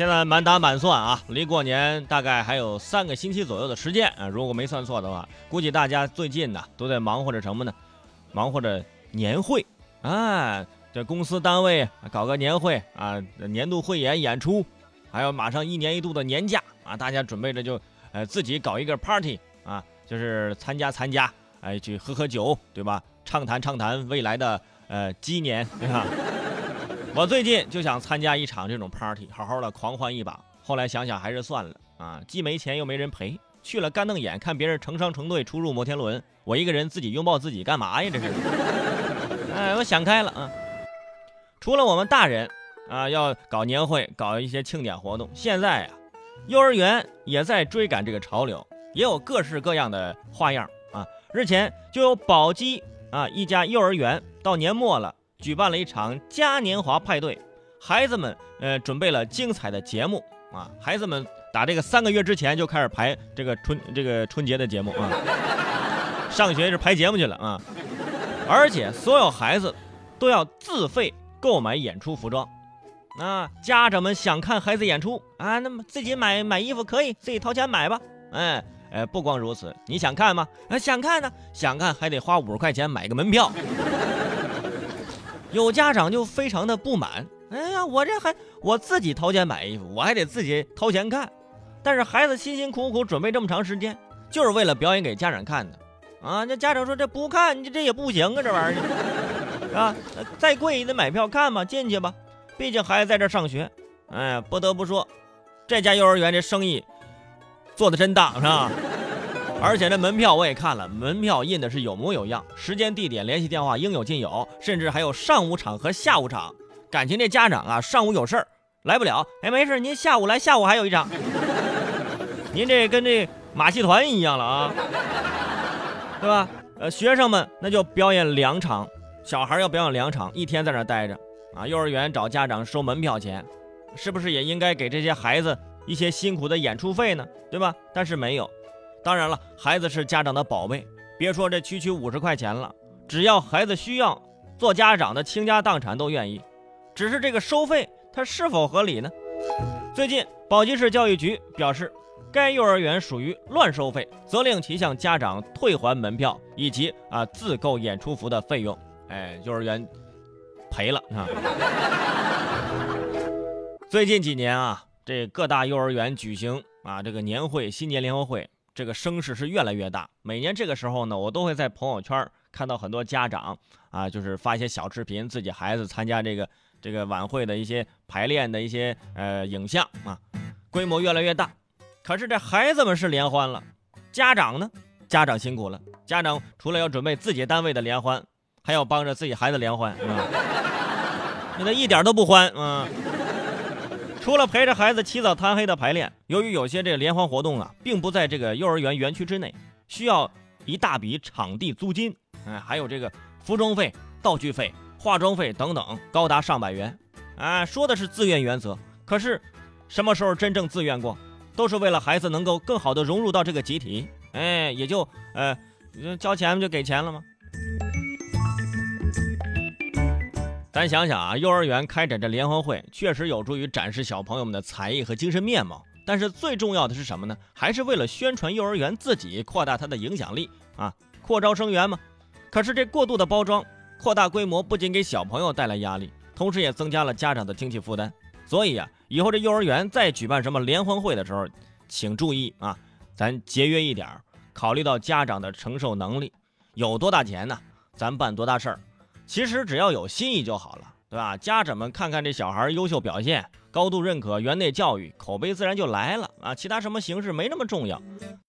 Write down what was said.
现在满打满算啊，离过年大概还有三个星期左右的时间啊，如果没算错的话，估计大家最近呢都在忙活着什么呢？忙活着年会啊，这公司单位搞个年会啊，年度汇演演出，还有马上一年一度的年假啊，大家准备着就呃自己搞一个 party 啊，就是参加参加，哎去喝喝酒，对吧？畅谈畅谈未来的呃鸡年，对吧？我最近就想参加一场这种 party，好好的狂欢一把。后来想想还是算了啊，既没钱又没人陪，去了干瞪眼看别人成双成对出入摩天轮，我一个人自己拥抱自己干嘛呀？这是。哎，我想开了啊。除了我们大人啊要搞年会、搞一些庆典活动，现在啊，幼儿园也在追赶这个潮流，也有各式各样的花样啊。日前就有宝鸡啊一家幼儿园到年末了。举办了一场嘉年华派对，孩子们呃准备了精彩的节目啊，孩子们打这个三个月之前就开始排这个春这个春节的节目啊，上学是排节目去了啊，而且所有孩子都要自费购买演出服装，啊，家长们想看孩子演出啊，那么自己买买衣服可以自己掏钱买吧，哎哎，不光如此，你想看吗？啊，想看呢，想看还得花五十块钱买个门票。有家长就非常的不满，哎呀，我这还我自己掏钱买衣服，我还得自己掏钱看，但是孩子辛辛苦苦准备这么长时间，就是为了表演给家长看的，啊，那家长说这不看你这也不行啊，这玩意儿，啊，再贵也得买票看嘛，进去吧，毕竟孩子在这上学，哎，不得不说，这家幼儿园这生意做的真大，是吧？而且这门票我也看了，门票印的是有模有样，时间、地点、联系电话应有尽有，甚至还有上午场和下午场。感情这家长啊，上午有事儿来不了，哎，没事，您下午来，下午还有一场。您这跟这马戏团一样了啊，对吧？呃，学生们那就表演两场，小孩要表演两场，一天在那待着啊。幼儿园找家长收门票钱，是不是也应该给这些孩子一些辛苦的演出费呢？对吧？但是没有。当然了，孩子是家长的宝贝，别说这区区五十块钱了，只要孩子需要，做家长的倾家荡产都愿意。只是这个收费，它是否合理呢？最近，宝鸡市教育局表示，该幼儿园属于乱收费，责令其向家长退还门票以及啊自购演出服的费用。哎，幼儿园赔了啊！最近几年啊，这各大幼儿园举行啊这个年会、新年联欢会。这个声势是越来越大。每年这个时候呢，我都会在朋友圈看到很多家长啊，就是发一些小视频，自己孩子参加这个这个晚会的一些排练的一些呃影像啊，规模越来越大。可是这孩子们是联欢了，家长呢？家长辛苦了。家长除了要准备自己单位的联欢，还要帮着自己孩子联欢，啊那 一点都不欢啊。除了陪着孩子起早贪黑的排练，由于有些这个联欢活动啊，并不在这个幼儿园园区之内，需要一大笔场地租金，哎，还有这个服装费、道具费、化妆费等等，高达上百元。啊，说的是自愿原则，可是什么时候真正自愿过？都是为了孩子能够更好的融入到这个集体，哎，也就呃，交钱就给钱了吗？咱想想啊，幼儿园开展这联欢会，确实有助于展示小朋友们的才艺和精神面貌。但是最重要的是什么呢？还是为了宣传幼儿园自己，扩大它的影响力啊，扩招生源嘛。可是这过度的包装、扩大规模，不仅给小朋友带来压力，同时也增加了家长的经济负担。所以啊，以后这幼儿园再举办什么联欢会的时候，请注意啊，咱节约一点考虑到家长的承受能力，有多大钱呢，咱办多大事儿。其实只要有心意就好了，对吧？家长们看看这小孩优秀表现，高度认可园内教育，口碑自然就来了啊！其他什么形式没那么重要。